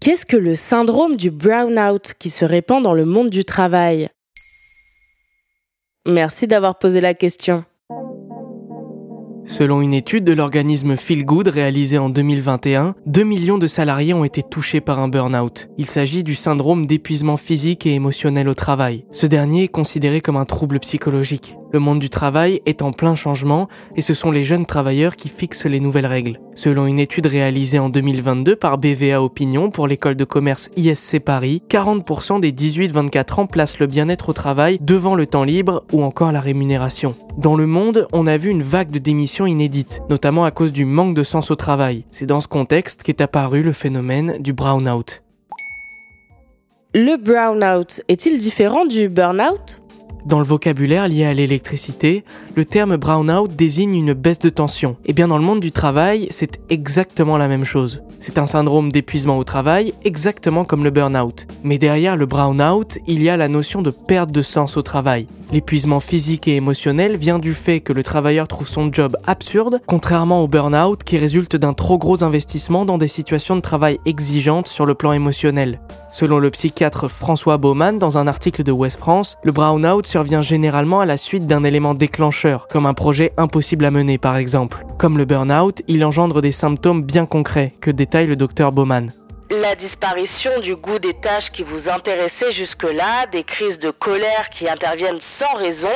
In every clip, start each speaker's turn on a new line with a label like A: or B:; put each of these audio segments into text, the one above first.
A: Qu'est-ce que le syndrome du brownout qui se répand dans le monde du travail? Merci d'avoir posé la question.
B: Selon une étude de l'organisme Feel Good réalisée en 2021, 2 millions de salariés ont été touchés par un burn-out. Il s'agit du syndrome d'épuisement physique et émotionnel au travail. Ce dernier est considéré comme un trouble psychologique. Le monde du travail est en plein changement et ce sont les jeunes travailleurs qui fixent les nouvelles règles. Selon une étude réalisée en 2022 par BVA Opinion pour l'école de commerce ISC Paris, 40% des 18-24 ans placent le bien-être au travail devant le temps libre ou encore la rémunération. Dans le monde, on a vu une vague de démissions inédites, notamment à cause du manque de sens au travail. C'est dans ce contexte qu'est apparu le phénomène du brownout.
A: Le brownout est-il différent du burnout?
B: Dans le vocabulaire lié à l'électricité, le terme brownout désigne une baisse de tension. Et bien dans le monde du travail, c'est exactement la même chose. C'est un syndrome d'épuisement au travail, exactement comme le burn-out. Mais derrière le brownout, il y a la notion de perte de sens au travail. L'épuisement physique et émotionnel vient du fait que le travailleur trouve son job absurde, contrairement au burn-out qui résulte d'un trop gros investissement dans des situations de travail exigeantes sur le plan émotionnel. Selon le psychiatre François Baumann, dans un article de West France, le brownout survient généralement à la suite d'un élément déclencheur, comme un projet impossible à mener par exemple. Comme le burn-out, il engendre des symptômes bien concrets, que détaille le docteur Baumann.
C: La disparition du goût des tâches qui vous intéressaient jusque-là, des crises de colère qui interviennent sans raison,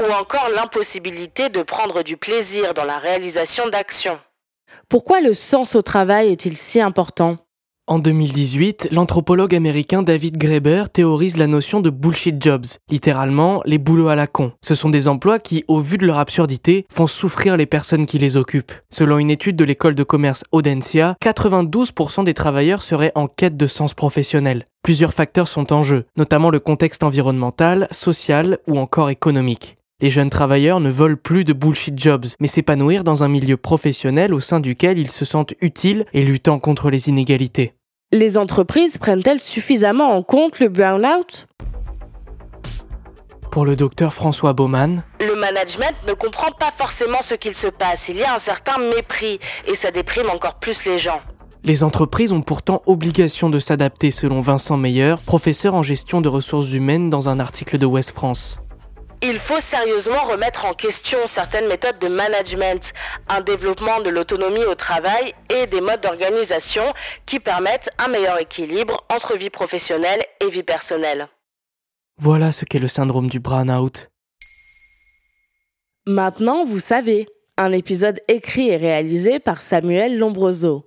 C: ou encore l'impossibilité de prendre du plaisir dans la réalisation d'actions.
A: Pourquoi le sens au travail est-il si important?
B: En 2018, l'anthropologue américain David Graeber théorise la notion de bullshit jobs, littéralement les boulots à la con. Ce sont des emplois qui, au vu de leur absurdité, font souffrir les personnes qui les occupent. Selon une étude de l'école de commerce Audencia, 92% des travailleurs seraient en quête de sens professionnel. Plusieurs facteurs sont en jeu, notamment le contexte environnemental, social ou encore économique. Les jeunes travailleurs ne veulent plus de bullshit jobs, mais s'épanouir dans un milieu professionnel au sein duquel ils se sentent utiles et luttant contre les inégalités.
A: Les entreprises prennent-elles suffisamment en compte le burn-out?
B: Pour le docteur François Baumann,
C: le management ne comprend pas forcément ce qu'il se passe. Il y a un certain mépris et ça déprime encore plus les gens.
B: Les entreprises ont pourtant obligation de s'adapter selon Vincent Meyer, professeur en gestion de ressources humaines dans un article de West France.
C: Il faut sérieusement remettre en question certaines méthodes de management, un développement de l'autonomie au travail et des modes d'organisation qui permettent un meilleur équilibre entre vie professionnelle et vie personnelle.
B: Voilà ce qu'est le syndrome du burn-out.
A: Maintenant, vous savez, un épisode écrit et réalisé par Samuel Lombroso.